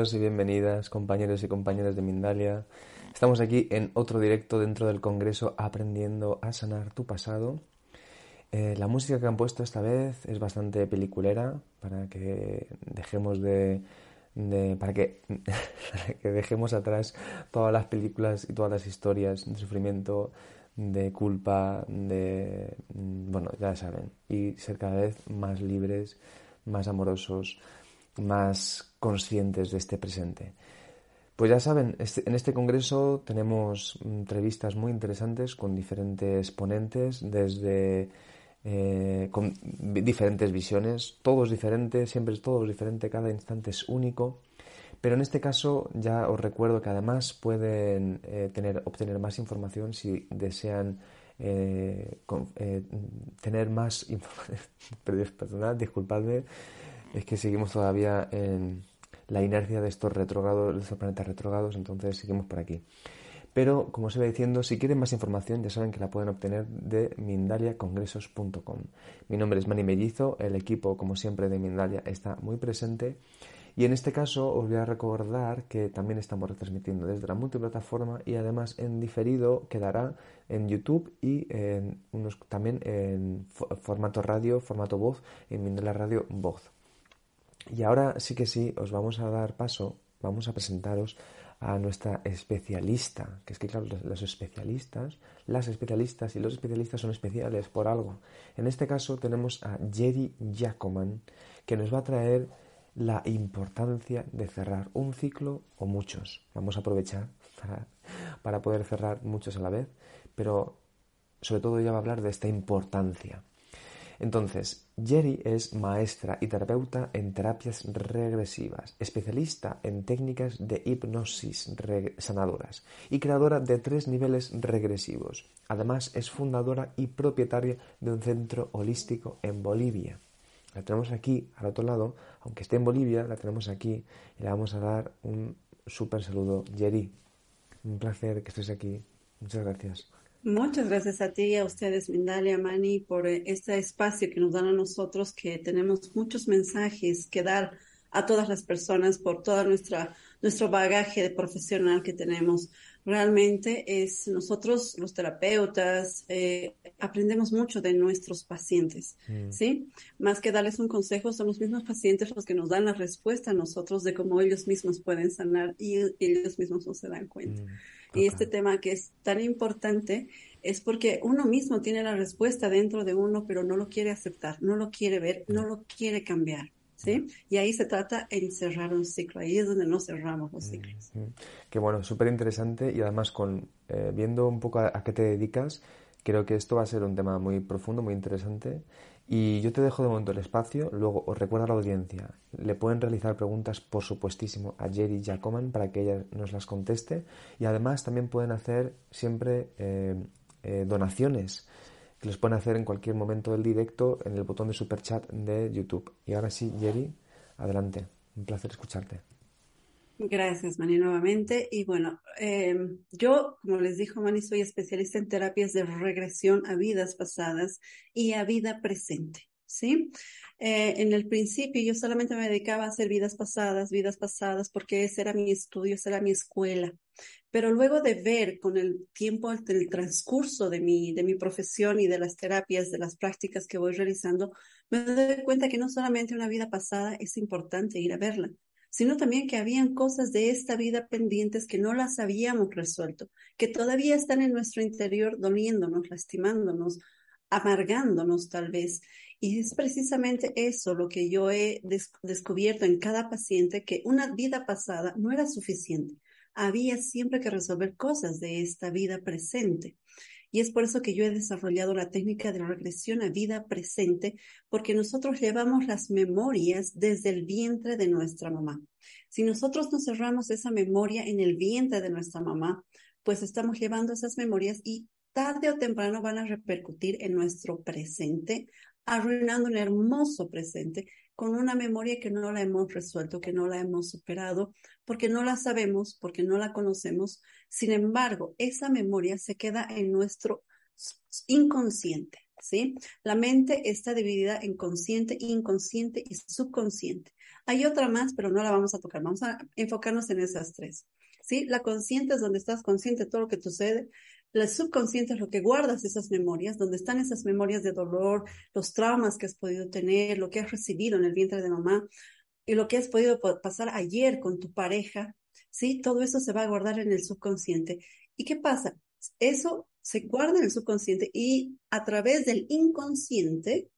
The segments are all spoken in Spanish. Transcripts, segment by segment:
Bienvenidos y bienvenidas, compañeros y compañeras de Mindalia. Estamos aquí en otro directo dentro del Congreso Aprendiendo a Sanar tu Pasado. Eh, la música que han puesto esta vez es bastante peliculera para que dejemos de, para, que, que dejemos atrás todas las películas y todas las historias de sufrimiento, de culpa, de bueno, ya saben, y ser cada vez más libres, más amorosos, más conscientes de este presente. Pues ya saben, este, en este congreso tenemos entrevistas muy interesantes con diferentes ponentes, desde eh, con diferentes visiones, todos diferentes, siempre es todo diferente, cada instante es único. Pero en este caso ya os recuerdo que además pueden eh, tener, obtener más información si desean eh, tener más información. Perdonad, disculpadme, es que seguimos todavía en la inercia de estos retrógrados, de estos planetas retrógrados, entonces seguimos por aquí. Pero, como os iba diciendo, si quieren más información ya saben que la pueden obtener de mindaliacongresos.com. Mi nombre es Manny Mellizo, el equipo, como siempre, de Mindalia está muy presente. Y en este caso os voy a recordar que también estamos retransmitiendo desde la multiplataforma y además en diferido quedará en YouTube y en unos, también en formato radio, formato voz, en Mindalia Radio Voz. Y ahora sí que sí, os vamos a dar paso, vamos a presentaros a nuestra especialista, que es que claro, los especialistas, las especialistas y los especialistas son especiales por algo. En este caso tenemos a Jerry Jacoman, que nos va a traer la importancia de cerrar un ciclo o muchos. Vamos a aprovechar para, para poder cerrar muchos a la vez, pero sobre todo ella va a hablar de esta importancia. Entonces, Jerry es maestra y terapeuta en terapias regresivas, especialista en técnicas de hipnosis sanadoras y creadora de tres niveles regresivos. Además, es fundadora y propietaria de un centro holístico en Bolivia. La tenemos aquí, al otro lado, aunque esté en Bolivia, la tenemos aquí y le vamos a dar un súper saludo. Jerry, un placer que estés aquí. Muchas gracias. Muchas gracias a ti y a ustedes, Mindalia, Mani, por eh, este espacio que nos dan a nosotros, que tenemos muchos mensajes que dar a todas las personas por todo nuestra, nuestro bagaje de profesional que tenemos. Realmente es nosotros, los terapeutas, eh, aprendemos mucho de nuestros pacientes, mm. ¿sí? Más que darles un consejo, son los mismos pacientes los que nos dan la respuesta a nosotros de cómo ellos mismos pueden sanar y ellos mismos no se dan cuenta. Mm. Y este tema que es tan importante es porque uno mismo tiene la respuesta dentro de uno, pero no lo quiere aceptar, no lo quiere ver, no lo quiere cambiar. ¿Sí? Y ahí se trata de encerrar un ciclo, ahí es donde no cerramos los ciclos. Qué bueno, súper interesante y además con eh, viendo un poco a, qué te dedicas, creo que esto va a ser un tema muy profundo, muy interesante y yo te dejo de momento el espacio, luego os recuerdo a la audiencia, le pueden realizar preguntas por supuestísimo a Jerry Jacoman para que ella nos las conteste y además también pueden hacer siempre eh, eh, donaciones que los pueden hacer en cualquier momento del directo en el botón de super chat de YouTube. Y ahora sí, Jerry, adelante, un placer escucharte. Gracias, Mani, nuevamente. Y bueno, em, yo, como les dijo Mani, soy especialista en terapias de regresión a vidas pasadas y a vida presente, ¿sí? Eh, en el principio yo solamente me dedicaba a hacer vidas pasadas, vidas pasadas, porque ese era mi estudio, esa era mi escuela. Pero luego de ver con el tiempo, el transcurso de mi, de mi profesión y de las terapias, de las prácticas que voy realizando, me doy cuenta que no solamente una vida pasada es importante ir a verla, sino también que habían cosas de esta vida pendientes que no las habíamos resuelto, que todavía están en nuestro interior doliéndonos, lastimándonos, amargándonos tal vez. Y es precisamente eso lo que yo he descubierto en cada paciente, que una vida pasada no era suficiente. Había siempre que resolver cosas de esta vida presente. Y es por eso que yo he desarrollado la técnica de regresión a vida presente, porque nosotros llevamos las memorias desde el vientre de nuestra mamá. Si nosotros no cerramos esa memoria en el vientre de nuestra mamá, pues estamos llevando esas memorias y tarde o temprano van a repercutir en nuestro presente, arruinando un hermoso presente con una memoria que no la hemos resuelto, que no la hemos superado, porque no la sabemos, porque no la conocemos. Sin embargo, esa memoria se queda en nuestro inconsciente. ¿sí? La mente está dividida en consciente, inconsciente y subconsciente. Hay otra más, pero no la vamos a tocar. Vamos a enfocarnos en esas tres, ¿sí? La consciente es donde estás consciente de todo lo que sucede. La subconsciente es lo que guardas esas memorias, donde están esas memorias de dolor, los traumas que has podido tener, lo que has recibido en el vientre de mamá y lo que has podido pasar ayer con tu pareja, ¿sí? Todo eso se va a guardar en el subconsciente. ¿Y qué pasa? Eso se guarda en el subconsciente y a través del inconsciente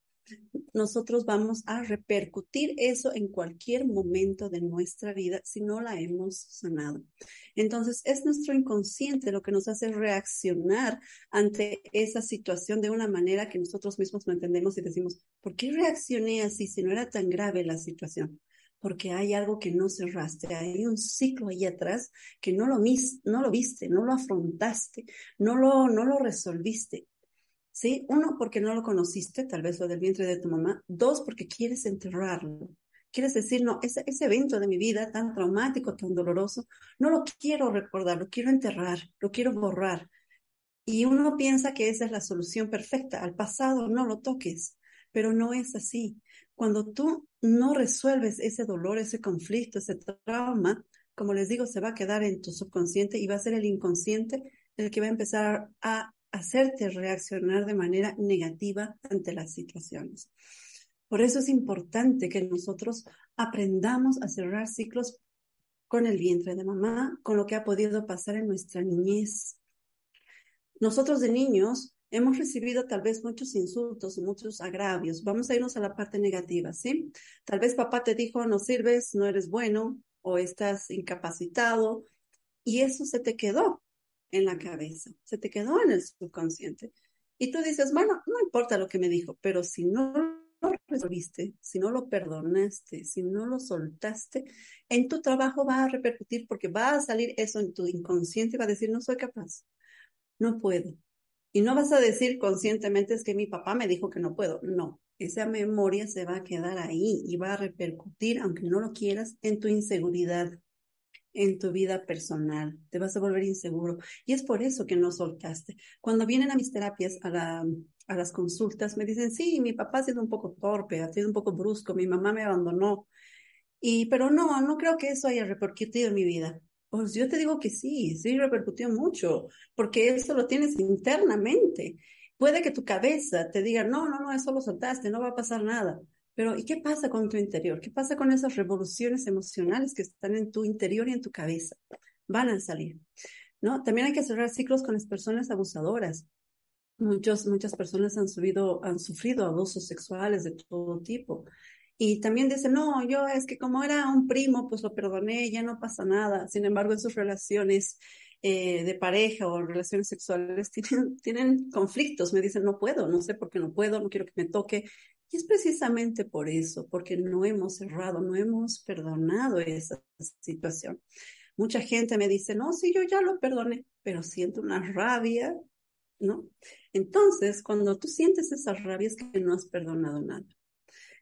nosotros vamos a repercutir eso en cualquier momento de nuestra vida si no la hemos sanado. Entonces, es nuestro inconsciente lo que nos hace reaccionar ante esa situación de una manera que nosotros mismos no entendemos y decimos, ¿por qué reaccioné así si no era tan grave la situación? porque hay algo que no cerraste, hay un ciclo ahí atrás que no lo, no lo viste, no lo afrontaste, no lo, no lo resolviste. ¿Sí? Uno, porque no lo conociste, tal vez lo del vientre de tu mamá. Dos, porque quieres enterrarlo. Quieres decir, no, ese, ese evento de mi vida tan traumático, tan doloroso, no lo quiero recordar, lo quiero enterrar, lo quiero borrar. Y uno piensa que esa es la solución perfecta. Al pasado no lo toques, pero no es así. Cuando tú no resuelves ese dolor, ese conflicto, ese trauma, como les digo, se va a quedar en tu subconsciente y va a ser el inconsciente el que va a empezar a hacerte reaccionar de manera negativa ante las situaciones. Por eso es importante que nosotros aprendamos a cerrar ciclos con el vientre de mamá, con lo que ha podido pasar en nuestra niñez. Nosotros de niños hemos recibido tal vez muchos insultos, muchos agravios. Vamos a irnos a la parte negativa, ¿sí? Tal vez papá te dijo, no sirves, no eres bueno o estás incapacitado y eso se te quedó en la cabeza, se te quedó en el subconsciente. Y tú dices, bueno, no importa lo que me dijo, pero si no lo resolviste, si no lo perdonaste, si no lo soltaste, en tu trabajo va a repercutir porque va a salir eso en tu inconsciente y va a decir, no soy capaz, no puedo, y no vas a decir conscientemente es que mi papá me dijo que no puedo. No, esa memoria se va a quedar ahí y va a repercutir, aunque no lo quieras, en tu inseguridad, en tu vida personal. Te vas a volver inseguro. Y es por eso que no soltaste. Cuando vienen a mis terapias, a, la, a las consultas, me dicen, sí, mi papá ha sido un poco torpe, ha sido un poco brusco, mi mamá me abandonó. Y, pero no, no creo que eso haya repercutido en mi vida. Pues yo te digo que sí, sí repercutió mucho, porque eso lo tienes internamente. Puede que tu cabeza te diga, no, no, no, eso lo soltaste, no va a pasar nada. Pero ¿y qué pasa con tu interior? ¿Qué pasa con esas revoluciones emocionales que están en tu interior y en tu cabeza? Van a salir. ¿No? También hay que cerrar ciclos con las personas abusadoras. Muchos, muchas personas han, sufrido abusos sexuales de todo tipo. Y también dice, no, yo es que como era un primo, pues lo perdoné, ya no pasa nada. Sin embargo, en sus relaciones eh, de pareja o relaciones sexuales tienen, tienen conflictos. Me dicen, no puedo, no sé por qué no puedo, no quiero que me toque. Y es precisamente por eso, porque no hemos cerrado, no hemos perdonado esa situación. Mucha gente me dice, no, sí, yo ya lo perdoné, pero siento una rabia, ¿no? Entonces, cuando tú sientes esa rabia es que no has perdonado nada.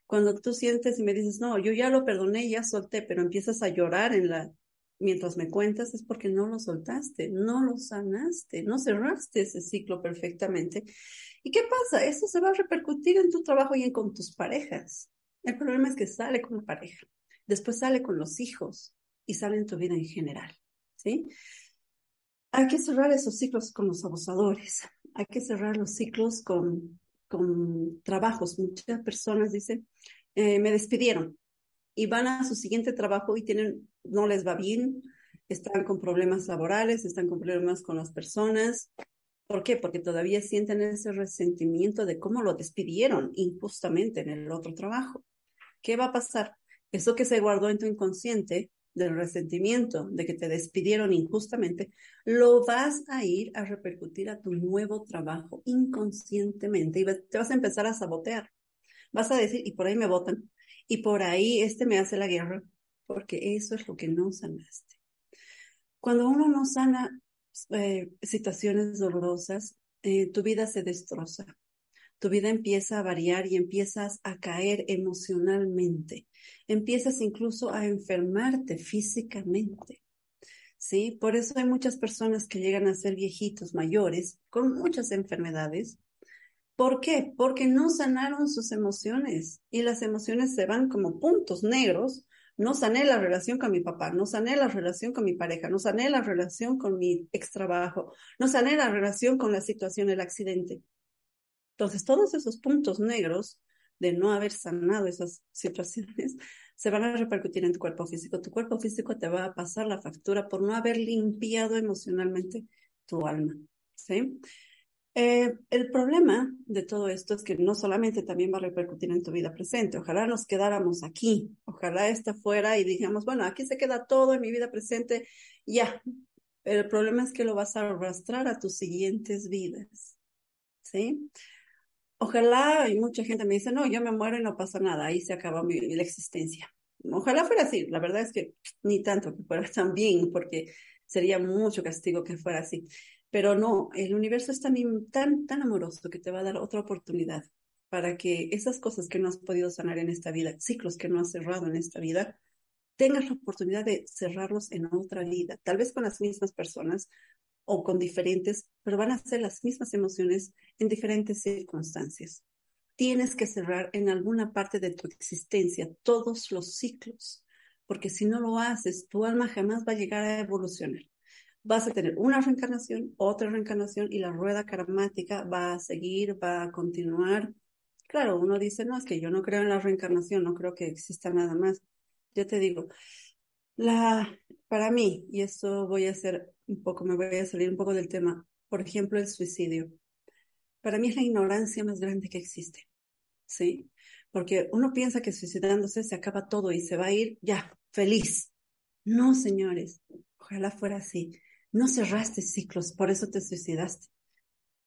Cuando tú sientes y me dices, no, yo ya lo perdoné, ya solté, pero empiezas a llorar en la, mientras me cuentas, es porque no lo soltaste, no lo sanaste, no cerraste ese ciclo perfectamente. ¿Y qué pasa? Eso se va a repercutir en tu trabajo y en con tus parejas. El problema es que sale con la pareja, después sale con los hijos y sale en tu vida en general, ¿sí? Hay que cerrar esos ciclos con los abusadores, hay que cerrar los ciclos con con trabajos. Muchas personas dicen, eh, me despidieron y van a su siguiente trabajo y tienen, no les va bien, están con problemas laborales, están con problemas con las personas. ¿Por qué? Porque todavía sienten ese resentimiento de cómo lo despidieron injustamente en el otro trabajo. ¿Qué va a pasar? Eso que se guardó en tu inconsciente del resentimiento de que te despidieron injustamente, lo vas a ir a repercutir a tu nuevo trabajo inconscientemente y te vas a empezar a sabotear. Vas a decir, y por ahí me votan, y por ahí este me hace la guerra, porque eso es lo que no sanaste. Cuando uno no sana eh, situaciones dolorosas, eh, tu vida se destroza tu vida empieza a variar y empiezas a caer emocionalmente, empiezas incluso a enfermarte físicamente. ¿Sí? Por eso hay muchas personas que llegan a ser viejitos mayores con muchas enfermedades, ¿Por qué? Porque no sanaron sus emociones y las emociones se van como puntos negros. No sané la relación con mi papá, no sané la relación con mi pareja, no sané la relación con mi ex trabajo, no sané la relación con la situación, el accidente. Entonces, todos esos puntos negros de no haber sanado esas situaciones se van a repercutir en tu cuerpo físico. Tu cuerpo físico te va a pasar la factura por no haber limpiado emocionalmente tu alma. ¿sí? Eh, el problema de todo esto es que no solamente también va a repercutir en tu vida presente, ojalá nos quedáramos aquí, ojalá esta fuera y digamos, bueno, aquí se queda todo en mi vida presente, ya. El problema es que lo vas a arrastrar a tus siguientes vidas. ¿Sí? Ojalá, y mucha gente me dice, no, yo me muero y no pasa nada, ahí se acaba mi, la existencia. Ojalá fuera así, la verdad es que ni tanto que fuera tan bien, porque sería mucho castigo que fuera así. Pero no, el universo es tan, tan, amoroso que te va a dar otra oportunidad para que esas cosas que no has podido sanar en esta vida, ciclos que no has cerrado en esta vida, tengas la oportunidad de cerrarlos en otra vida, tal vez con las mismas personas o con diferentes, pero van a ser las mismas emociones en diferentes circunstancias. Tienes que cerrar en alguna parte de tu existencia todos los ciclos, porque si no lo haces, tu alma jamás va a llegar a evolucionar vas a tener una reencarnación, otra reencarnación y la rueda karmática va a seguir, va a continuar. Claro, uno dice, no, es que yo no creo en la reencarnación, no creo que exista nada más. Yo te digo, la, para mí, y esto voy a hacer un poco, me voy a salir un poco del tema, por ejemplo, el suicidio. Para mí es la ignorancia más grande que existe, ¿sí? Porque uno piensa que suicidándose se acaba todo y se va a ir ya, feliz. No, señores, ojalá fuera así no cerraste ciclos, por eso te suicidaste.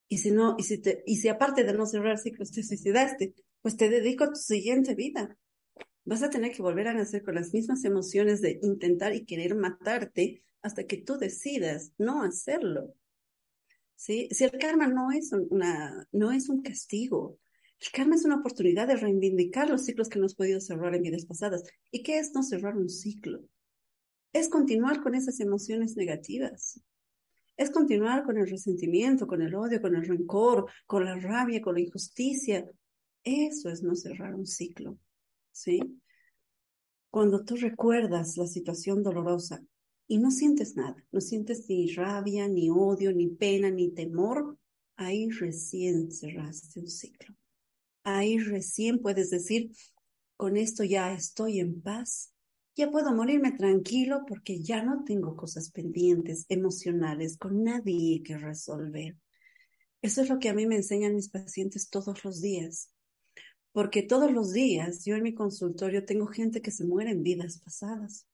Y si no, y si te, y si aparte de no cerrar ciclos te suicidaste, pues te dedico a tu siguiente vida. Vas a tener que volver a nacer con las mismas emociones de intentar y querer matarte hasta que tú decidas no hacerlo. ¿Sí? Si el karma no es una, no es un castigo, el karma es una oportunidad de reivindicar los ciclos que has podido cerrar en vidas pasadas. ¿Y qué es no cerrar un ciclo? Es continuar con esas emociones negativas. Es continuar con el resentimiento, con el odio, con el rencor, con la rabia, con la injusticia. Eso es no cerrar un ciclo, ¿sí? Cuando tú recuerdas la situación dolorosa y no sientes nada, no sientes ni rabia, ni odio, ni pena, ni temor, ahí recién cerraste un ciclo. Ahí recién puedes decir, con esto ya estoy en paz ya puedo morirme tranquilo porque ya no tengo cosas pendientes, emocionales, con nadie que resolver. Eso es lo que a mí me enseñan mis pacientes todos los días. Porque todos los días yo en mi consultorio tengo gente que se muere en vidas pasadas.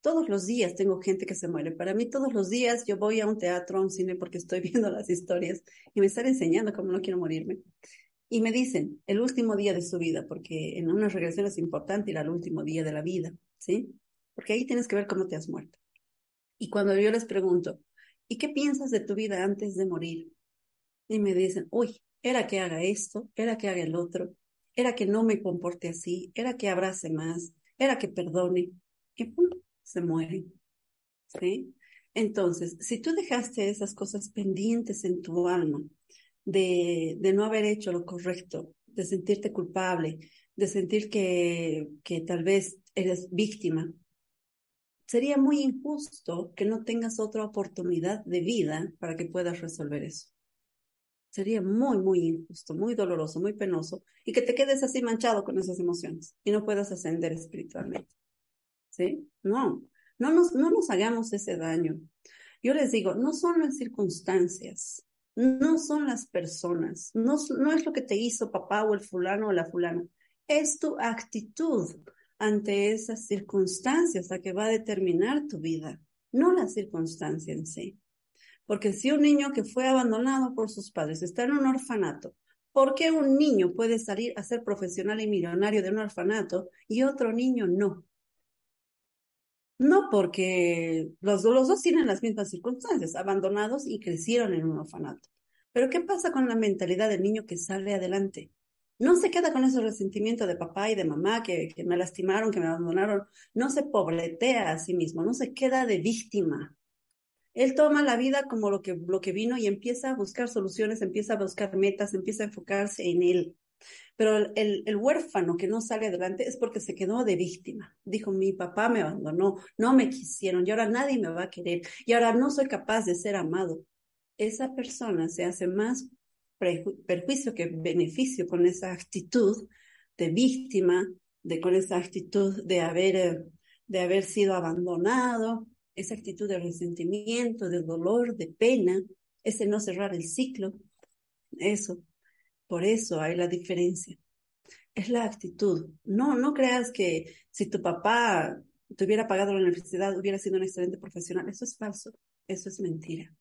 Todos los días tengo gente que se muere. Para mí todos los días yo voy a un teatro, a un cine porque estoy viendo las historias y me están enseñando cómo no quiero morirme. Y me dicen el último día de su vida, porque en una regresión es importante ir al último día de la vida. ¿sí? Porque ahí tienes que ver cómo te has muerto. Y cuando yo les pregunto, ¿y qué piensas de tu vida antes de morir? Y me dicen, uy, era que haga esto, era que haga el otro, era que no me comporte así, era que abrace más, era que perdone, y pum, se mueren. ¿Sí? Entonces, si tú dejaste esas cosas pendientes en tu alma, de, no haber hecho lo correcto, de sentirte culpable, de sentir que, que tal vez eres víctima. Sería muy injusto que no tengas otra oportunidad de vida para que puedas resolver eso. Sería muy, muy injusto, muy doloroso, muy penoso y que te quedes así manchado con esas emociones y no puedas ascender espiritualmente. ¿Sí? No, no nos, no nos hagamos ese daño. Yo les digo, no son las circunstancias, no son las personas, no, es lo que te hizo papá o el fulano o la fulana, es tu actitud ante esas circunstancias la que va a determinar tu vida, no la circunstancia en sí. Porque si un niño que fue abandonado por sus padres está en un orfanato, ¿por qué un niño puede salir a ser profesional y millonario de un orfanato y otro niño no? No porque los, los dos tienen las mismas circunstancias, abandonados y crecieron en un orfanato. Pero ¿qué pasa con la mentalidad del niño que sale adelante? No se queda con ese resentimiento de papá y de mamá que, que me lastimaron, que me abandonaron. No se pobletea a sí mismo, no se queda de víctima. Él toma la vida como lo que, lo que vino y empieza a buscar soluciones, empieza a buscar metas, empieza a enfocarse en él. Pero el, el, huérfano que no sale adelante es porque se quedó de víctima. Dijo, mi papá me abandonó, no me quisieron y ahora nadie me va a querer y ahora no soy capaz de ser amado. Esa persona se hace más perjuicio que beneficio con esa actitud de víctima, de con esa actitud de haber, eh, de haber sido abandonado, esa actitud de resentimiento, de dolor, de pena, ese no cerrar el ciclo. Eso, por eso hay la diferencia. Es la actitud. No, no creas que si tu papá te hubiera pagado la universidad, hubiera sido un excelente profesional. Eso es falso. Eso es mentira.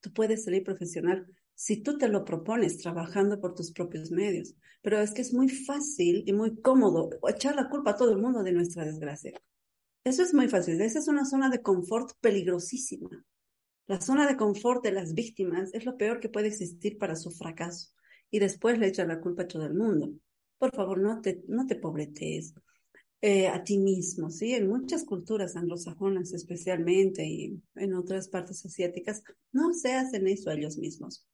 Tú puedes salir profesional si tú te lo propones trabajando por tus propios medios. Pero es que es muy fácil y muy cómodo echar la culpa a todo el mundo de nuestra desgracia. Eso es muy fácil. Esa es una zona de confort peligrosísima. La zona de confort de las víctimas es lo peor que puede existir para su fracaso. Y después le echan la culpa a todo el mundo. Por favor, no te, no te pobretes eh, a ti mismo, ¿sí? En muchas culturas anglosajonas especialmente y en otras partes asiáticas, no se hacen eso a ellos mismos.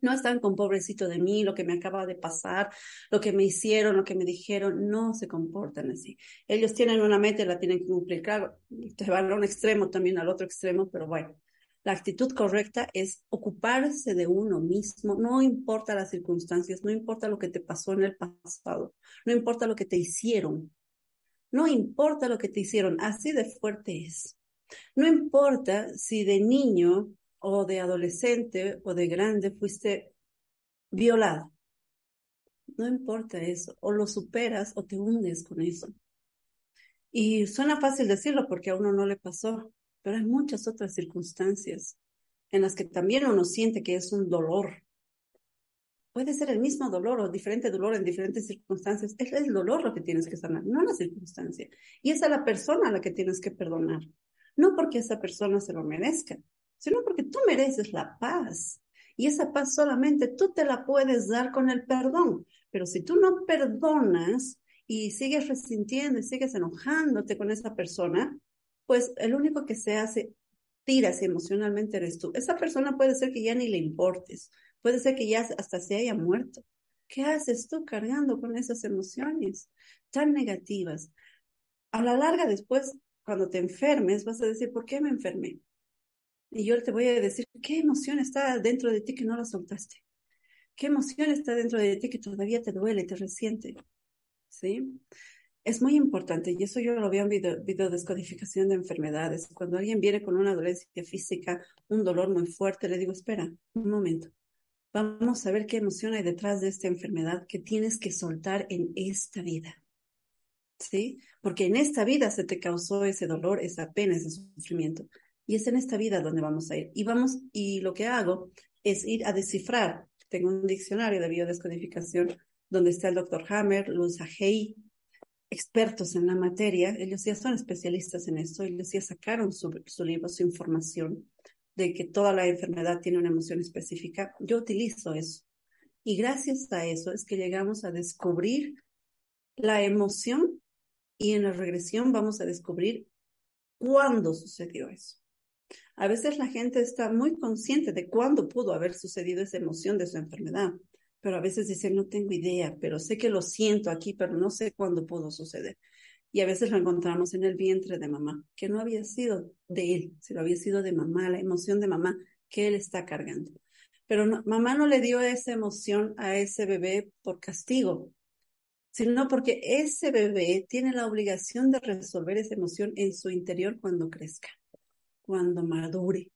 No están con pobrecito de mí, lo que me acaba de pasar, lo que me hicieron, lo que me dijeron, no se comportan así. Ellos tienen una meta y la tienen que cumplir. Claro, te van a un extremo también al otro extremo, pero bueno, la actitud correcta es ocuparse de uno mismo, no importa las circunstancias, no importa lo que te pasó en el pasado, no importa lo que te hicieron, no importa lo que te hicieron, así de fuerte es. No importa si de niño o de adolescente o de grande fuiste violado. No importa eso, o lo superas o te hundes con eso. Y suena fácil decirlo porque a uno no le pasó, pero hay muchas otras circunstancias en las que también uno siente que es un dolor. Puede ser el mismo dolor o diferente dolor en diferentes circunstancias. Es el dolor lo que tienes que sanar, no la circunstancia. Y es a la persona a la que tienes que perdonar. No porque esa persona se lo merezca, sino porque tú mereces la paz. Y esa paz solamente tú te la puedes dar con el perdón. Pero si tú no perdonas y sigues resintiendo y sigues enojándote con esa persona, pues el único que se hace tiras emocionalmente eres tú. Esa persona puede ser que ya ni le importes, puede ser que ya hasta se haya muerto. ¿Qué haces tú cargando con esas emociones tan negativas? A la larga, después, cuando te enfermes, vas a decir, ¿por qué me enfermé? Y yo te voy a decir, ¿qué emoción está dentro de ti que no la soltaste? ¿Qué emoción está dentro de ti que todavía te duele, te resiente? ¿Sí? Es muy importante, y eso yo lo veo en video, video descodificación de enfermedades. Cuando alguien viene con una dolencia física, un dolor muy fuerte, le digo, espera, un momento. Vamos a ver qué emoción hay detrás de esta enfermedad que tienes que soltar en esta vida. ¿Sí? Porque en esta vida se te causó ese dolor, esa pena, ese sufrimiento. Y es en esta vida donde vamos a ir. Y vamos, y lo que hago es ir a descifrar. Tengo un diccionario de biodescodificación donde está el doctor Hammer, Luz Hay, expertos en la materia. Ellos ya son especialistas en esto. Ellos ya sacaron su, su libro, su información de que toda la enfermedad tiene una emoción específica. Yo utilizo eso. Y gracias a eso es que llegamos a descubrir la emoción y en la regresión vamos a descubrir cuándo sucedió eso. A veces la gente está muy consciente de cuándo pudo haber sucedido esa emoción de su enfermedad, pero a veces dice, no tengo idea, pero sé que lo siento aquí, pero no sé cuándo pudo suceder. Y a veces lo encontramos en el vientre de mamá, que no había sido de él, sino había sido de mamá, la emoción de mamá que él está cargando. Pero mamá no le dio esa emoción a ese bebé por castigo, sino porque ese bebé tiene la obligación de resolver esa emoción en su interior cuando crezca cuando madure.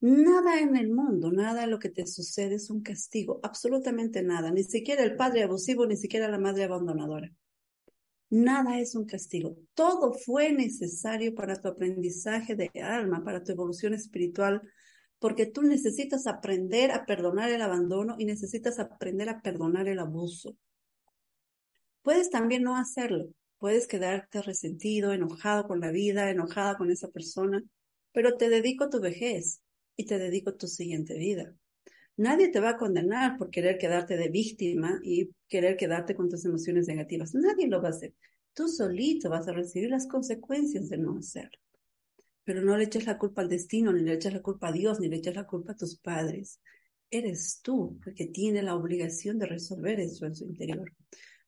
Nada en el mundo, nada de lo que te sucede es un castigo, absolutamente nada, ni siquiera el padre abusivo, ni siquiera la madre abandonadora. Nada es un castigo. Todo fue necesario para tu aprendizaje de alma, para tu evolución espiritual, porque tú necesitas aprender a perdonar el abandono y necesitas aprender a perdonar el abuso. Puedes también no hacerlo. Puedes quedarte resentido, enojado con la vida, enojada con esa persona, pero te dedico tu vejez y te dedico tu siguiente vida. Nadie te va a condenar por querer quedarte de víctima y querer quedarte con tus emociones negativas. Nadie lo va a hacer. Tú solito vas a recibir las consecuencias de no hacerlo. pero no le eches la culpa al destino, ni le eches la culpa a Dios, ni le eches la culpa a tus padres. Eres tú el que tiene la obligación de resolver eso en su interior.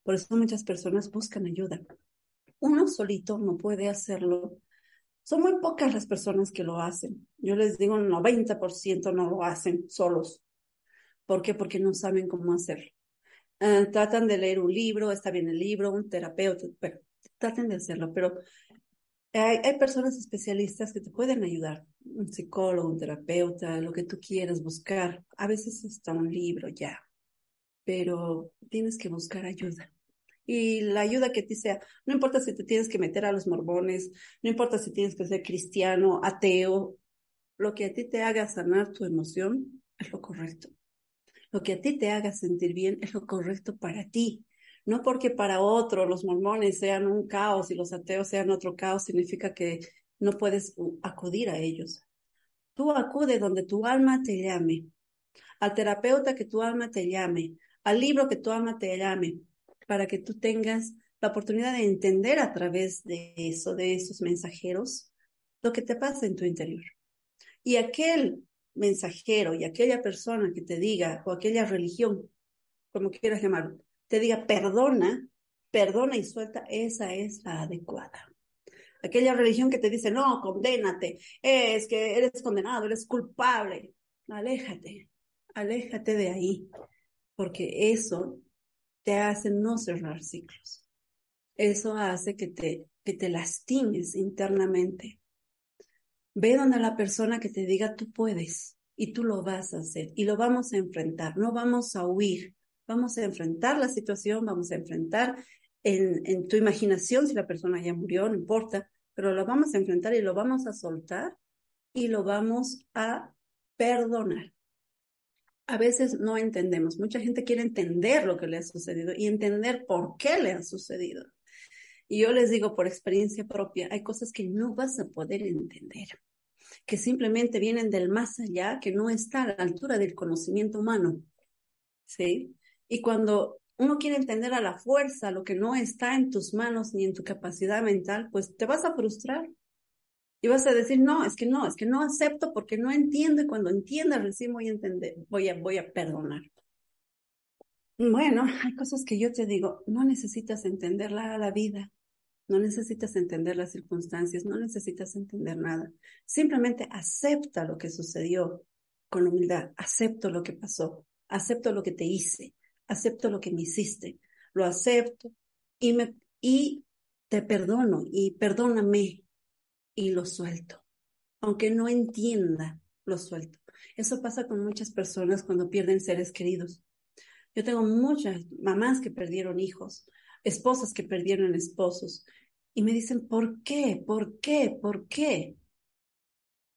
Por eso muchas personas buscan ayuda. Uno solito no puede hacerlo. Son muy pocas las personas que lo hacen. Yo les digo, un 90% no lo hacen solos. ¿Por qué? Porque no saben cómo hacerlo. Ah, tratan de leer un libro, está bien el libro, un terapeuta, pero traten de hacerlo, pero hay, hay, personas especialistas que te pueden ayudar, un psicólogo, un terapeuta, lo que tú quieras buscar. A veces está un libro ya, pero tienes que buscar ayuda. Y la ayuda que te sea, no importa si te tienes que meter a los mormones, no importa si tienes que ser cristiano, ateo, lo que a ti te haga sanar tu emoción es lo correcto. Lo que a ti te haga sentir bien es lo correcto para ti. No porque para otro los mormones sean un caos y los ateos sean otro caos, significa que no puedes acudir a ellos. Tú acude donde tu alma te llame, al terapeuta que tu alma te llame, al libro que tu alma te llame, para que tú tengas la oportunidad de entender a través de eso, de esos mensajeros, lo que te pasa en tu interior. Y aquel mensajero y aquella persona que te diga, o aquella religión, como quieras llamarlo, te diga perdona, perdona y suelta, esa es la adecuada. Aquella religión que te dice, no, condénate, es que eres condenado, eres culpable, aléjate, aléjate de ahí, porque eso te hace no cerrar ciclos. Eso hace que te, que te lastimes internamente. Ve donde la persona que te diga tú puedes y tú lo vas a hacer y lo vamos a enfrentar, no vamos a huir, vamos a enfrentar la situación, vamos a enfrentar en, en tu imaginación si la persona ya murió, no importa, pero lo vamos a enfrentar y lo vamos a soltar y lo vamos a perdonar. A veces no entendemos, mucha gente quiere entender lo que le ha sucedido y entender por qué le ha sucedido. Y yo les digo por experiencia propia, hay cosas que no vas a poder entender que simplemente vienen del más allá, que no está a la altura del conocimiento humano. ¿Sí? Y cuando uno quiere entender a la fuerza lo que no está en tus manos ni en tu capacidad mental, pues te vas a frustrar. Y vas a decir, no, es que no, es que no acepto porque no entiendo y cuando entienda recién voy a entender, voy a, voy a perdonar. Bueno, hay cosas que yo te digo, no necesitas entenderla a la vida. No necesitas entender las circunstancias, no necesitas entender nada. Simplemente acepta lo que sucedió con humildad. Acepto lo que pasó, acepto lo que te hice, acepto lo que me hiciste. Lo acepto y, me, y te perdono y perdóname y lo suelto. Aunque no entienda, lo suelto. Eso pasa con muchas personas cuando pierden seres queridos. Yo tengo muchas mamás que perdieron hijos, esposas que perdieron esposos y me dicen, ¿por qué? ¿Por qué? ¿Por qué?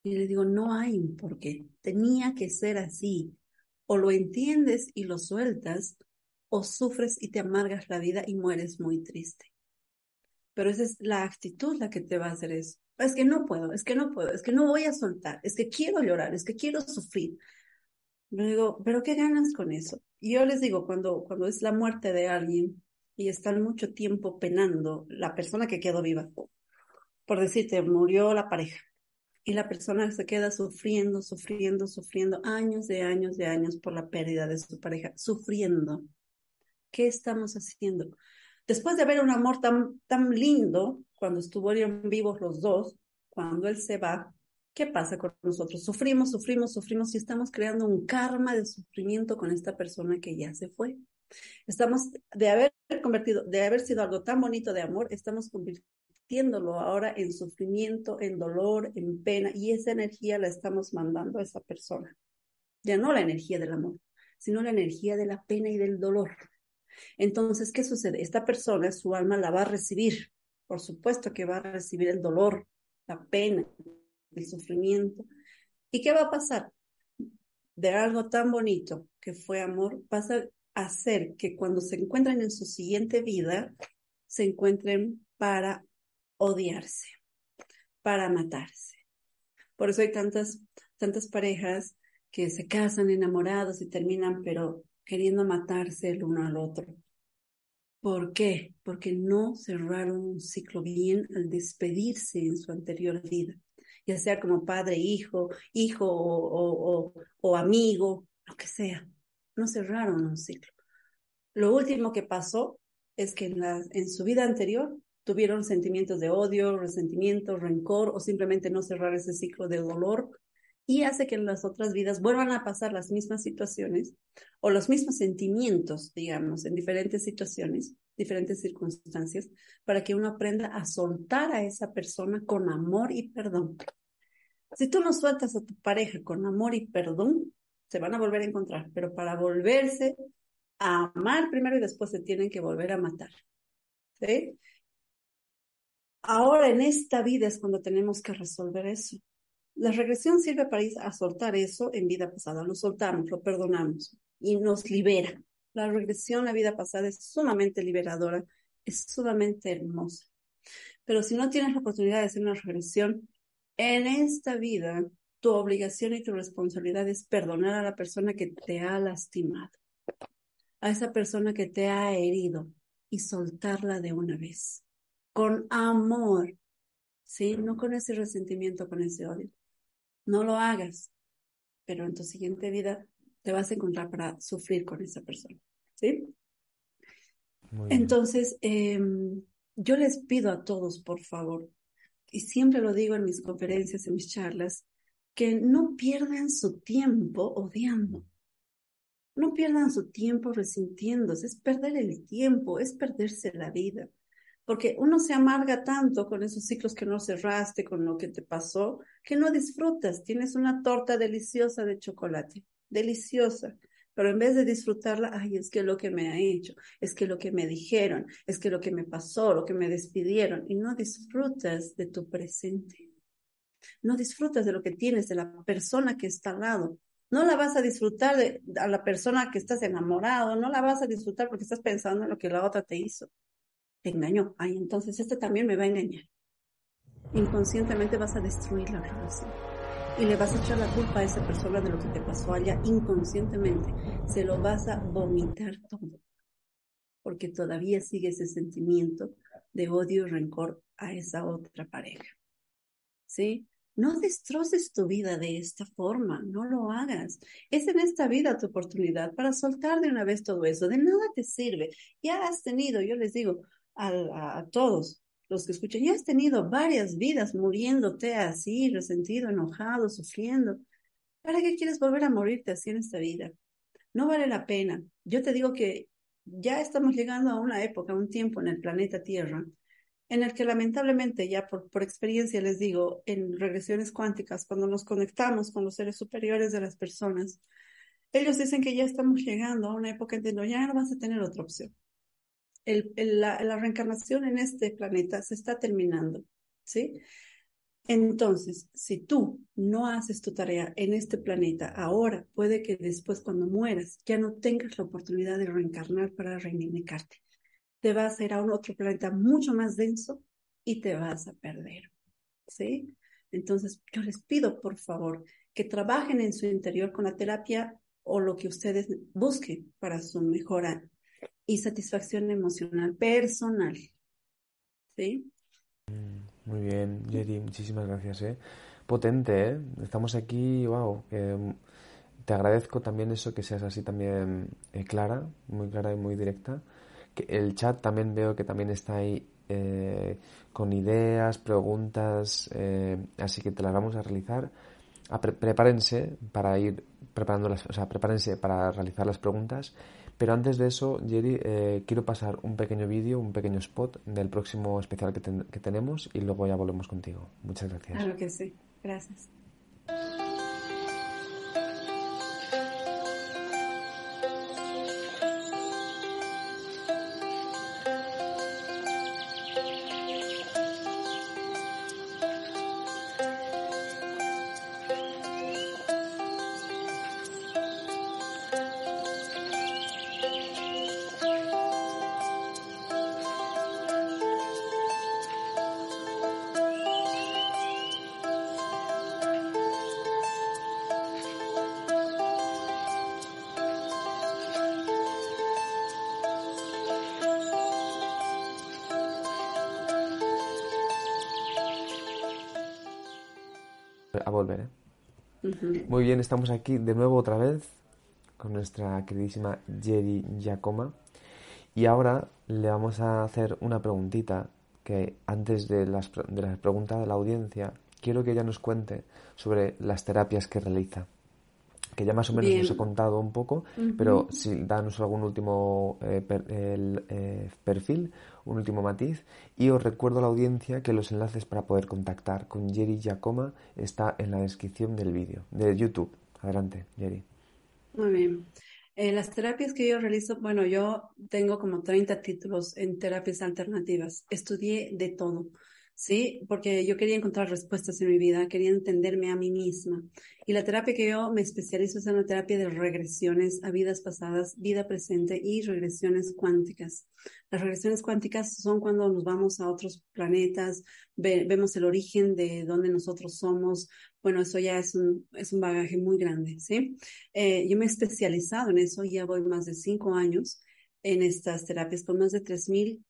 Y le digo, no hay un por qué. Tenía que ser así. O lo entiendes y lo sueltas, o sufres y te amargas la vida y mueres muy triste. Pero esa es la actitud la que te va a hacer eso. Es que no puedo, es que no puedo, es que no voy a soltar, es que quiero llorar, es que quiero sufrir. Le digo, ¿pero qué ganas con eso? Y yo les digo, cuando, cuando es la muerte de alguien, y están mucho tiempo penando la persona que quedó viva. Por decirte, murió la pareja y la persona se queda sufriendo, sufriendo, sufriendo años de años de años por la pérdida de su pareja, sufriendo. ¿Qué estamos haciendo? Después de haber un amor tan, tan lindo, cuando estuvieron vivos los dos, cuando él se va, ¿qué pasa con nosotros? Sufrimos, sufrimos, sufrimos y estamos creando un karma de sufrimiento con esta persona que ya se fue. Estamos, de haber convertido, de haber sido algo tan bonito de amor, estamos convirtiéndolo ahora en sufrimiento, en dolor, en pena, y esa energía la estamos mandando a esa persona. Ya no la energía del amor, sino la energía de la pena y del dolor. Entonces, ¿qué sucede? Esta persona, su alma la va a recibir. Por supuesto que va a recibir el dolor, la pena, el sufrimiento. ¿Y qué va a pasar? De algo tan bonito que fue amor, pasa hacer que cuando se encuentren en su siguiente vida, se encuentren para odiarse, para matarse. Por eso hay tantas, tantas parejas que se casan enamorados y terminan, pero queriendo matarse el uno al otro. ¿Por qué? Porque no cerraron un ciclo bien al despedirse en su anterior vida. ya sea como padre, hijo, hijo o, amigo, lo que sea. No cerraron un ciclo. Lo último que pasó es que en, en su vida anterior tuvieron sentimientos de odio, resentimiento, rencor o simplemente no cerrar ese ciclo de dolor y hace que en las otras vidas vuelvan a pasar las mismas situaciones o los mismos sentimientos, digamos, en diferentes situaciones, diferentes circunstancias, para que uno aprenda a soltar a esa persona con amor y perdón. Si tú no sueltas a tu pareja con amor y perdón, se van a volver a encontrar, pero para volverse a amar primero y después se tienen que volver a matar. ¿Sí? Ahora en esta vida es cuando tenemos que resolver eso. La regresión sirve para a soltar eso en vida pasada. Lo soltamos, lo perdonamos y nos libera. La regresión a vida pasada es sumamente liberadora, es sumamente hermosa. Pero si no tienes la oportunidad de hacer una regresión, en esta vida tu obligación y tu responsabilidad es perdonar a la persona que te ha lastimado, a esa persona que te ha herido y soltarla de una vez, con amor, ¿sí? No con ese resentimiento, con ese odio. No lo hagas, pero en tu siguiente vida te vas a encontrar para sufrir con esa persona, ¿sí? Entonces, em, yo les pido a todos, por favor, y siempre lo digo en mis conferencias, en mis charlas, que no pierdan su tiempo odiando. No pierdan su tiempo resintiéndose, es perder el tiempo, es perderse la vida. Porque uno se amarga tanto con esos ciclos que no cerraste, con lo que te pasó, que no disfrutas. Tienes una torta deliciosa de chocolate, deliciosa. Pero en vez de disfrutarla, ay, es que lo que me ha hecho, es que lo que me dijeron, es que lo que me pasó, lo que me despidieron, y no disfrutas de tu presente. No disfrutas de lo que tienes, de la persona que está al lado. No la vas a disfrutar de a la persona que estás enamorado, no la vas a disfrutar porque estás pensando en lo que la otra te hizo. Te engañó. Ay, entonces este también me va a engañar. Inconscientemente vas a destruir la relación. Y le vas a echar la culpa a esa persona de lo que te pasó allá inconscientemente. Se lo vas a vomitar todo. Porque todavía sigue ese sentimiento de odio y rencor a esa otra pareja. ¿Sí? No destroces tu vida de esta forma, no lo hagas. Es en esta vida tu oportunidad para soltar de una vez todo eso. De nada te sirve. Ya has tenido, yo les digo a, todos los que escuchan, ya has tenido varias vidas muriéndote así, resentido, enojado, sufriendo. ¿Para qué quieres volver a morirte así en esta vida? No vale la pena. Yo te digo que ya estamos llegando a una época, un tiempo en el planeta Tierra en el que lamentablemente ya por, experiencia les digo, en regresiones cuánticas, cuando nos conectamos con los seres superiores de las personas, ellos dicen que ya estamos llegando a una época en donde ya no vas a tener otra opción. La, reencarnación en este planeta se está terminando, ¿sí? Entonces, si tú no haces tu tarea en este planeta ahora, puede que después cuando mueras ya no tengas la oportunidad de reencarnar para reivindicarte te vas a ir a un otro planeta mucho más denso y te vas a perder. ¿Sí? Entonces, yo les pido, por favor, que trabajen en su interior con la terapia o lo que ustedes busquen para su mejora y satisfacción emocional personal. ¿Sí? Mm, muy bien, Jerry, muchísimas gracias. ¿eh? Potente, ¿eh? Estamos aquí, wow. te agradezco también eso, que seas así también eh, clara, muy clara y muy directa el chat también veo que también está ahí eh, con ideas, preguntas, eh, así que te las vamos a realizar. prepárense para ir preparando las, o sea, prepárense para realizar las preguntas. Pero antes de eso, Jerry, eh, quiero pasar un pequeño vídeo, un pequeño spot del próximo especial que, que tenemos y luego ya volvemos contigo. Muchas gracias. Claro que sí. Gracias. Volver. ¿eh? Muy bien, estamos aquí de nuevo otra vez con nuestra queridísima Jerry Giacoma. Y ahora le vamos a hacer una preguntita que antes de las, de las preguntas de la audiencia, quiero que ella nos cuente sobre las terapias que realiza que ya más o menos nos ha contado un poco, pero si danos algún último eh, eh, perfil, un último matiz. Y os recuerdo a la audiencia que los enlaces para poder contactar con Jerry Giacoma está en la descripción del vídeo de YouTube. Adelante, Jerry. Muy bien. Eh, las terapias que yo realizo, bueno, yo tengo como 30 títulos en terapias alternativas. Estudié de todo. ¿Sí? Porque yo quería encontrar respuestas en mi vida, quería entenderme a mí misma. Y la terapia que yo me especializo es en la terapia de regresiones a vidas pasadas, vida presente y regresiones cuánticas. Las regresiones cuánticas son cuando nos vamos a otros planetas, vemos el origen de dónde nosotros somos. Bueno, eso ya es un, es un bagaje muy grande, ¿sí? Eh, yo me he especializado en eso, ya voy más de cinco años en estas terapias con más de 3.000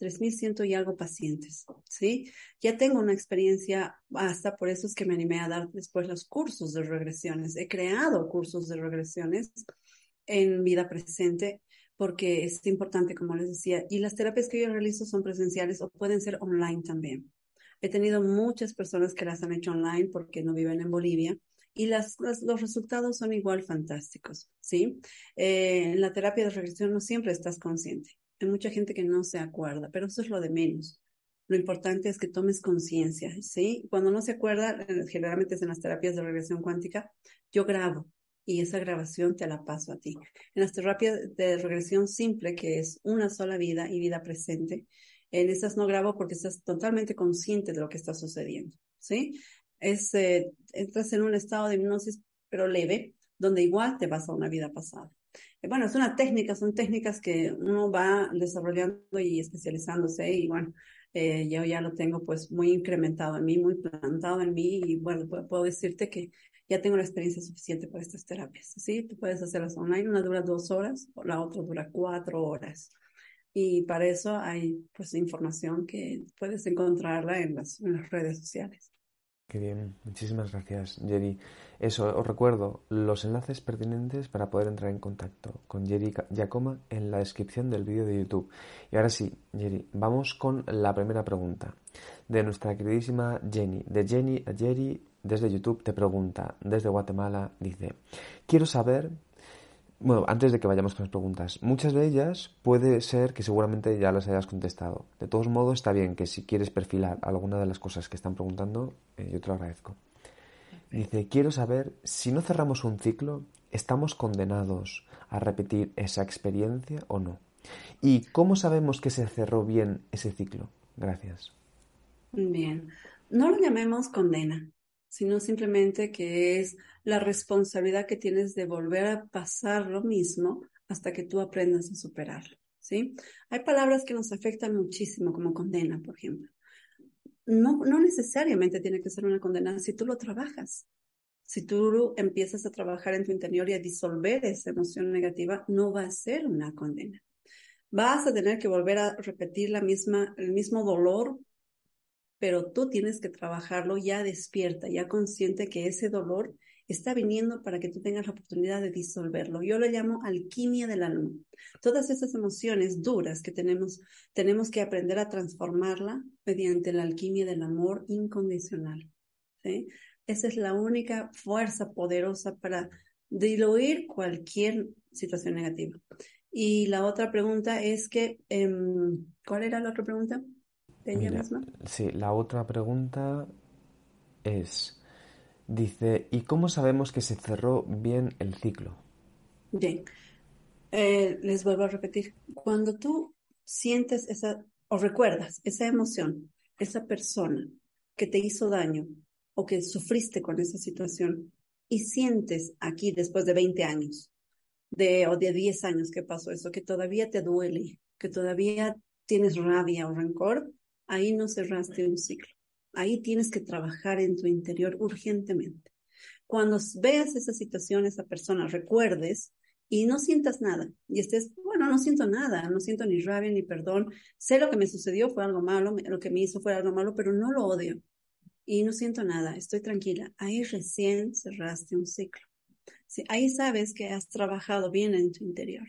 3.100 y algo pacientes, ¿sí? Ya tengo una experiencia hasta por eso es que me animé a dar después los cursos de regresiones. He creado cursos de regresiones en vida presente porque es importante, como les decía, y las terapias que yo realizo son presenciales o pueden ser online también. He tenido muchas personas que las han hecho online porque no viven en Bolivia y las, los resultados son igual fantásticos, ¿sí? Eh, en la terapia de regresión no siempre estás consciente. Hay mucha gente que no se acuerda, pero eso es lo de menos. Lo importante es que tomes conciencia, ¿sí? Cuando no se acuerda, eh, generalmente es en las terapias de regresión cuántica, yo grabo y esa grabación te la paso a ti. En las terapias de regresión simple, que es una sola vida y vida presente, en esas no grabo porque estás totalmente consciente de lo que está sucediendo, ¿sí? Es, eh, entras en un estado de hipnosis, pero leve, donde igual te vas a una vida pasada. Bueno, es una técnica, son técnicas que uno va desarrollando y especializándose y bueno, eh, yo ya lo tengo pues muy incrementado en mí, muy plantado en mí y bueno, puedo, decirte que ya tengo la experiencia suficiente para estas terapias, ¿sí? Tú puedes hacerlas online, una dura dos horas, la otra dura cuatro horas. Y para eso hay pues información que puedes encontrarla en las, en las redes sociales. Qué bien, muchísimas gracias, Jerry. Eso, os recuerdo los enlaces pertinentes para poder entrar en contacto con Jerry Giacoma en la descripción del vídeo de YouTube. Y ahora sí, Jerry, vamos con la primera pregunta de nuestra queridísima Jenny. De Jenny a Jerry desde YouTube te pregunta, desde Guatemala, dice, quiero saber bueno, antes de que vayamos con las preguntas, muchas de ellas puede ser que seguramente ya las hayas contestado. De todos modos, está bien que si quieres perfilar alguna de las cosas que están preguntando, eh, yo te lo agradezco. Dice, quiero saber si no cerramos un ciclo, ¿estamos condenados a repetir esa experiencia o no? ¿Y cómo sabemos que se cerró bien ese ciclo? Gracias. Bien, no lo llamemos condena sino simplemente que es la responsabilidad que tienes de volver a pasar lo mismo hasta que tú aprendas a superarlo, ¿sí? Hay palabras que nos afectan muchísimo, como condena, por ejemplo. No, no necesariamente tiene que ser una condena si tú lo trabajas. Si tú empiezas a trabajar en tu interior y a disolver esa emoción negativa, no va a ser una condena. Vas a tener que volver a repetir la misma, el mismo dolor pero tú tienes que trabajarlo ya despierta, ya consciente que ese dolor está viniendo para que tú tengas la oportunidad de disolverlo. Yo lo llamo alquimia del alma. Todas esas emociones duras que tenemos, tenemos que aprender a transformarla mediante la alquimia del amor incondicional. Esa es la única fuerza poderosa para diluir cualquier situación negativa. Y la otra pregunta es que, em, ¿cuál era la otra pregunta? Sí, la otra pregunta es, dice, ¿y cómo sabemos que se cerró bien el ciclo? Bien, eh, les vuelvo a repetir, cuando tú sientes esa, o recuerdas esa emoción, esa persona que te hizo daño o que sufriste con esa situación y sientes aquí después de 20 años de, o de 10 años que pasó eso, que todavía te duele, que todavía tienes rabia o rencor, ahí no cerraste un ciclo. Ahí tienes que trabajar en tu interior urgentemente. Cuando veas esa situación, esa persona, recuerdes y no sientas nada y estés, bueno, no siento nada, no siento ni rabia ni perdón, sé lo que me sucedió fue algo malo, lo que me hizo fue algo malo, pero no lo odio. y no siento nada, estoy tranquila. Ahí recién cerraste un ciclo. Sí, ahí sabes que has trabajado bien en tu interior.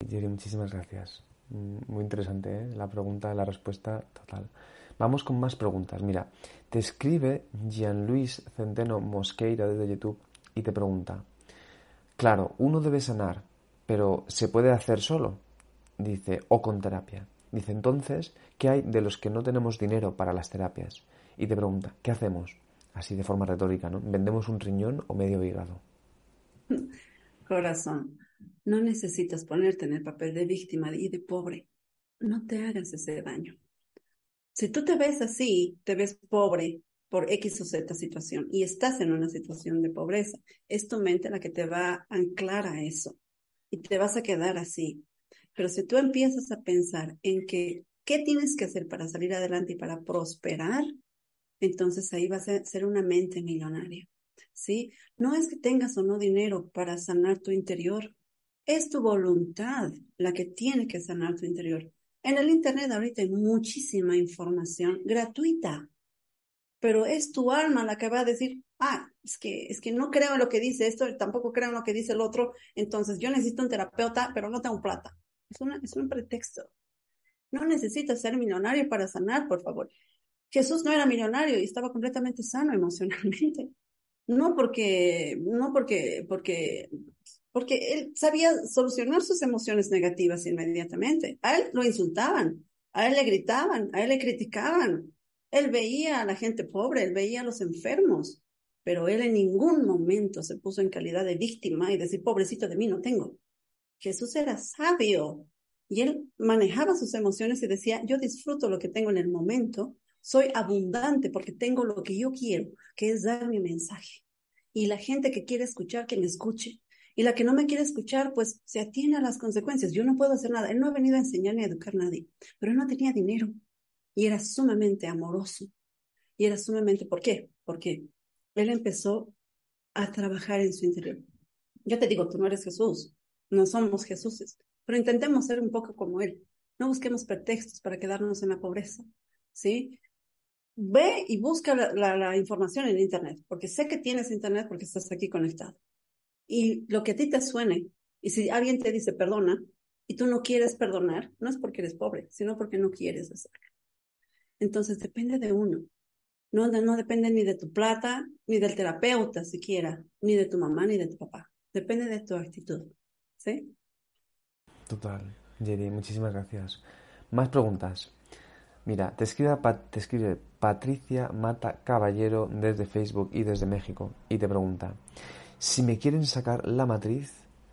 Muchísimas gracias. Mm, muy interesante ¿eh? la pregunta, la respuesta total. Vamos con más preguntas. Mira, te escribe Jean-Luis Centeno Mosqueira desde YouTube y te pregunta, claro, uno debe sanar, pero ¿se puede hacer solo? Dice, o con terapia. Dice, entonces, ¿qué hay de los que no tenemos dinero para las terapias? Y te pregunta, ¿qué hacemos? Así de forma retórica, ¿no? ¿Vendemos un riñón o medio hígado? Corazón, no necesitas ponerte en el papel de víctima y de pobre. No te hagas ese daño. Si tú te ves así, te ves pobre por X o Z situación y estás en una situación de pobreza, es tu mente la que te va a anclar a eso y te vas a quedar así. Pero si tú empiezas a pensar en que qué tienes que hacer para salir adelante y para prosperar, entonces ahí vas a ser una mente millonaria. ¿Sí? No es que tengas o no dinero para sanar tu interior, es tu voluntad la que tiene que sanar tu interior. En el Internet ahorita hay muchísima información gratuita, pero es tu alma la que va a decir, ah, es que, es que no creo en lo que dice esto, tampoco creo en lo que dice el otro, entonces yo necesito un terapeuta, pero no tengo plata. Es, una, es un pretexto. No necesitas ser millonario para sanar, por favor. Jesús no era millonario y estaba completamente sano emocionalmente. No porque, no porque, porque porque él sabía solucionar sus emociones negativas inmediatamente. A él lo insultaban, a él le gritaban, a él le criticaban. Él veía a la gente pobre, él veía a los enfermos, pero él en ningún momento se puso en calidad de víctima y decir, pobrecito de mí, no tengo. Jesús era sabio y él manejaba sus emociones y decía, yo disfruto lo que tengo en el momento, soy abundante porque tengo lo que yo quiero, que es dar mi mensaje. Y la gente que quiere escuchar, que me escuche. Y la que no me quiere escuchar, pues se atiene a las consecuencias. Yo no puedo hacer nada. Él no ha venido a enseñar ni a educar a nadie, pero él no tenía dinero y era sumamente amoroso. Y era sumamente, ¿por qué? Porque él empezó a trabajar en su interior. Yo te digo, tú no eres Jesús, no somos Jesuses, pero intentemos ser un poco como él. No busquemos pretextos para quedarnos en la pobreza, ¿sí? Ve y busca la, la información en Internet, porque sé que tienes Internet porque estás aquí conectado y lo que a ti te suene, y si alguien te dice perdona y tú no quieres perdonar, no es porque eres pobre, sino porque no quieres hacerlo. Entonces depende de uno. No, no depende ni de tu plata, ni del terapeuta siquiera, ni de tu mamá, ni de tu papá. Depende de tu actitud. ¿Sí? Total. Jerry, muchísimas gracias. Más preguntas. Mira, te escribe, te escribe Patricia Mata Caballero desde Facebook y desde México y te pregunta, si me quieren sacar la matriz,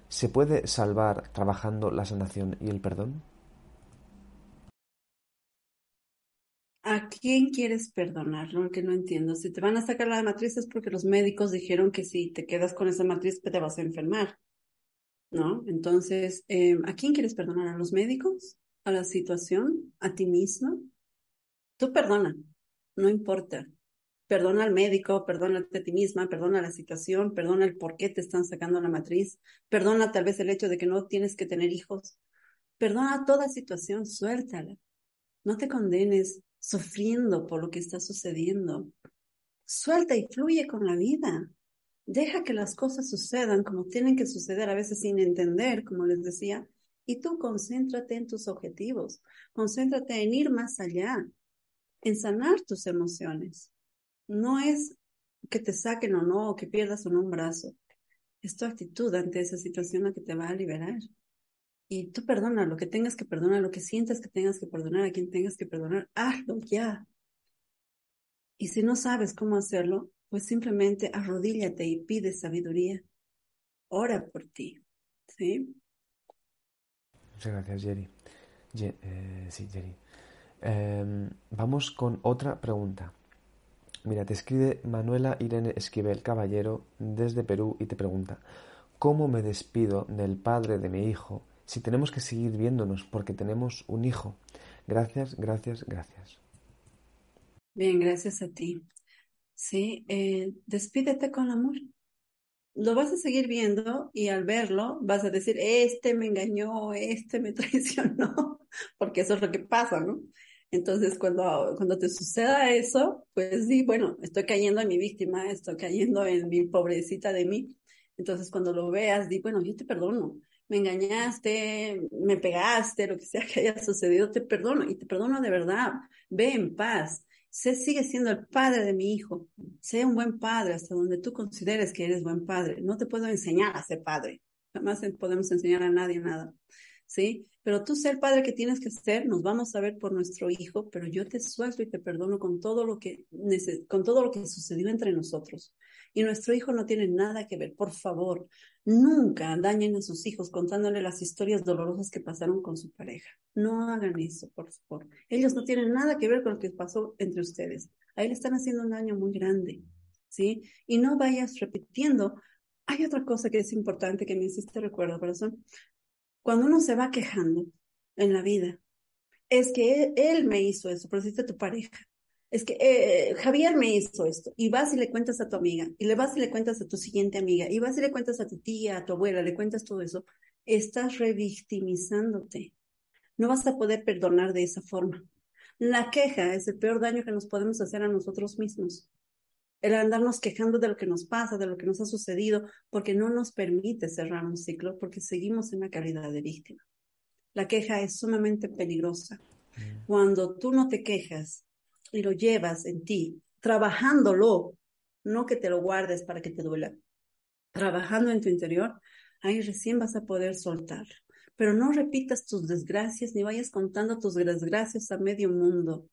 ¿se puede salvar trabajando la sanación y el perdón? ¿A quién quieres perdonar? Lo que no entiendo. Si te van a sacar la matriz es porque los médicos dijeron que si te quedas con esa matriz te vas a enfermar. ¿No? Entonces, em, ¿a quién quieres perdonar? ¿A los médicos? ¿A la situación? ¿A ti mismo? Tú perdona, no importa. Perdona al médico, perdona a ti misma, perdona la situación, perdona el por qué te están sacando la matriz, perdona tal vez el hecho de que no tienes que tener hijos. Perdona toda situación, suéltala. No te condenes sufriendo por lo que está sucediendo. Suelta y fluye con la vida. Deja que las cosas sucedan como tienen que suceder, a veces sin entender, como les decía, y tú concéntrate en tus objetivos, concéntrate en ir más allá, en sanar tus emociones. No es que te saquen o no, o que pierdas o no un brazo. Es tu actitud ante esa situación la que te va a liberar. Y tú perdona lo que tengas que perdonar, lo que sientas que tengas que perdonar, a quien tengas que perdonar, hazlo ya. Y si no sabes cómo hacerlo, pues simplemente arrodíllate y pide sabiduría. Ora por ti. ¿Sí? Muchas gracias, Jerry. Eh, sí, Jerry. Em, vamos con otra pregunta. Mira, te escribe Manuela Irene Esquivel Caballero desde Perú y te pregunta, ¿cómo me despido del padre de mi hijo si tenemos que seguir viéndonos porque tenemos un hijo? Gracias, gracias, gracias. Bien, gracias a ti. Sí, eh, despídete con amor. Lo vas a seguir viendo y al verlo vas a decir, este me engañó, este me traicionó, porque eso es lo que pasa, ¿no? Entonces, cuando, cuando te suceda eso, pues sí, bueno, estoy cayendo en mi víctima, estoy cayendo en mi pobrecita de mí. Entonces, cuando lo veas, di, bueno, yo te perdono. Me engañaste, me pegaste, lo que sea que haya sucedido, te perdono y te perdono de verdad. Ve en paz. Sé, sigue siendo el padre de mi hijo. Sé un buen padre hasta donde tú consideres que eres buen padre. No te puedo enseñar a ser padre. Jamás podemos enseñar a nadie nada. ¿Sí? Pero tú sé el padre que tienes que ser, nos vamos a ver por nuestro hijo, pero yo te suelto y te perdono con todo lo que, con todo lo que sucedió entre nosotros. Y nuestro hijo no tiene nada que ver. Por favor, nunca dañen a sus hijos contándole las historias dolorosas que pasaron con su pareja. No hagan eso, por favor. Ellos no tienen nada que ver con lo que pasó entre ustedes. Ahí le están haciendo un daño muy grande, ¿sí? Y no vayas repitiendo. Hay otra cosa que es importante que me hiciste recuerdo, corazón. Cuando uno se va quejando en la vida, es que él, me hizo eso, pero es tu pareja. Es que eh, Javier me hizo esto. Y vas y le cuentas a tu amiga, y le vas y le cuentas a tu siguiente amiga, y vas y le cuentas a tu tía, a tu abuela, le cuentas todo eso. Estás revictimizándote. No vas a poder perdonar de esa forma. La queja es el peor daño que nos podemos hacer a nosotros mismos el andarnos quejando de lo que nos pasa, de lo que nos ha sucedido, porque no nos permite cerrar un ciclo, porque seguimos en la calidad de víctima. La queja es sumamente peligrosa. Mm. Cuando tú no te quejas y lo llevas en ti, trabajándolo, no que te lo guardes para que te duela, trabajando en tu interior, ahí recién vas a poder soltar. Pero no repitas tus desgracias ni vayas contando tus desgracias a medio mundo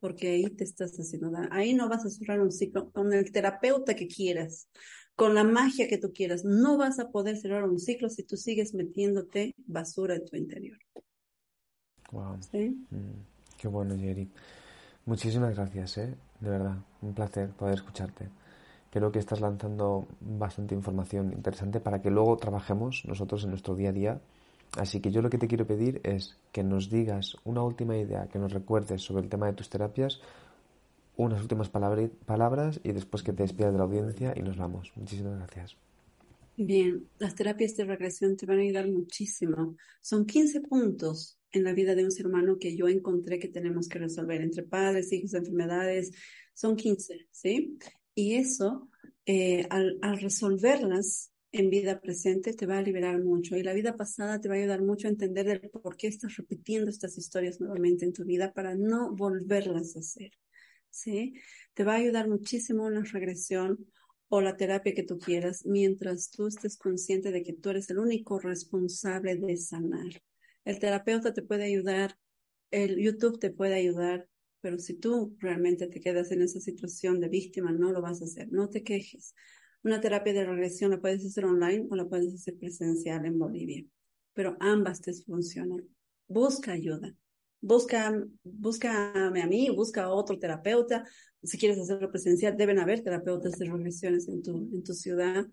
porque ahí te estás haciendo daño. Ahí no vas a cerrar un ciclo con el terapeuta que quieras, con la magia que tú quieras. No vas a poder cerrar un ciclo si tú sigues metiéndote basura en tu interior. Wow. ¿Sí? Mm, qué bueno, Jerry. Muchísimas gracias, ¿eh? De verdad, un placer poder escucharte. Creo que estás lanzando bastante información interesante para que luego trabajemos nosotros en nuestro día a día Así que yo lo que te quiero pedir es que nos digas una última idea, que nos recuerdes sobre el tema de tus terapias, unas últimas palabras y después que te despidas de la audiencia y nos vamos. Muchísimas gracias. Bien, las terapias de regresión te van a ayudar muchísimo. Son 15 puntos en la vida de un ser humano que yo encontré que tenemos que resolver entre padres, hijos, enfermedades. Son 15, ¿sí? Y eso, eh, al, al resolverlas, en vida presente te va a liberar mucho y la vida pasada te va a ayudar mucho a entender el por qué estás repitiendo estas historias nuevamente en tu vida para no volverlas a hacer. ¿Sí? Te va a ayudar muchísimo una regresión o la terapia que tú quieras mientras tú estés consciente de que tú eres el único responsable de sanar. El terapeuta te puede ayudar, el YouTube te puede ayudar, pero si tú realmente te quedas en esa situación de víctima, no lo vas a hacer. No te quejes. Una terapia de regresión la puedes hacer online o la puedes hacer presencial en Bolivia, pero ambas te funcionan. Busca ayuda. Busca, búscame a mí, busca a otro terapeuta. Si quieres hacerlo presencial, deben haber terapeutas de regresiones en tu, en tu ciudad,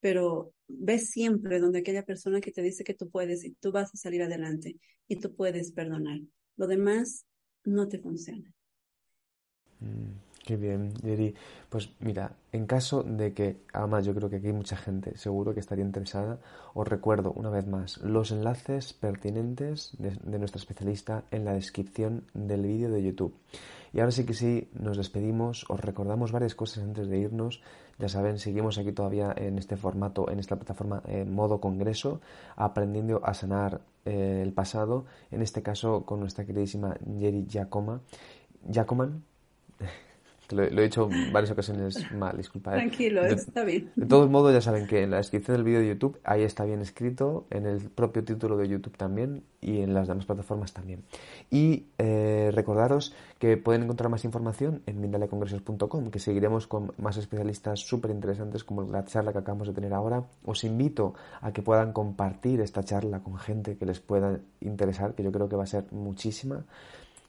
pero ve siempre donde aquella persona que te dice que tú puedes y tú vas a salir adelante y tú puedes perdonar. Lo demás no te funciona. Mm. Qué bien, Jerry. Pues mira, en caso de que, además yo creo que aquí hay mucha gente seguro que estaría interesada, os recuerdo una vez más los enlaces pertinentes de, nuestra especialista en la descripción del vídeo de YouTube. Y ahora sí que sí, nos despedimos, os recordamos varias cosas antes de irnos. Ya saben, seguimos aquí todavía en este formato, en esta plataforma en modo congreso, aprendiendo a sanar eh, el pasado, en este caso con nuestra queridísima Jerry Giacoma. Giacoman, lo, he dicho en varias ocasiones mal, disculpa. ¿eh? Tranquilo, está bien. De todos modos, ya saben que en la descripción del vídeo de YouTube ahí está bien escrito, en el propio título de YouTube también y en las demás plataformas también. Y eh, recordaros que pueden encontrar más información en mindaleacongresos.com, que seguiremos con más especialistas súper interesantes como la charla que acabamos de tener ahora. Os invito a que puedan compartir esta charla con gente que les pueda interesar, que yo creo que va a ser muchísima.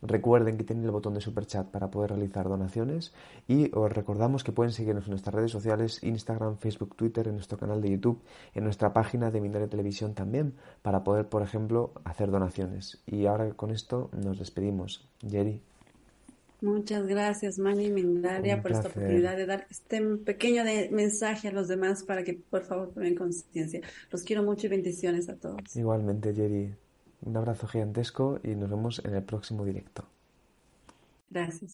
Recuerden que tienen el botón de super chat para poder realizar donaciones y os recordamos que pueden seguirnos en nuestras redes sociales, Instagram, Facebook, Twitter, en nuestro canal de YouTube, en nuestra página de Mindalia Televisión también, para poder, por ejemplo, hacer donaciones. Y ahora con esto nos despedimos. Jerry. Muchas gracias, Mani Mindalia, por esta oportunidad de dar este pequeño mensaje a los demás para que por favor tomen conciencia. Los quiero mucho y bendiciones a todos. Igualmente, Jerry. Un abrazo gigantesco y nos vemos en el próximo directo. Gracias.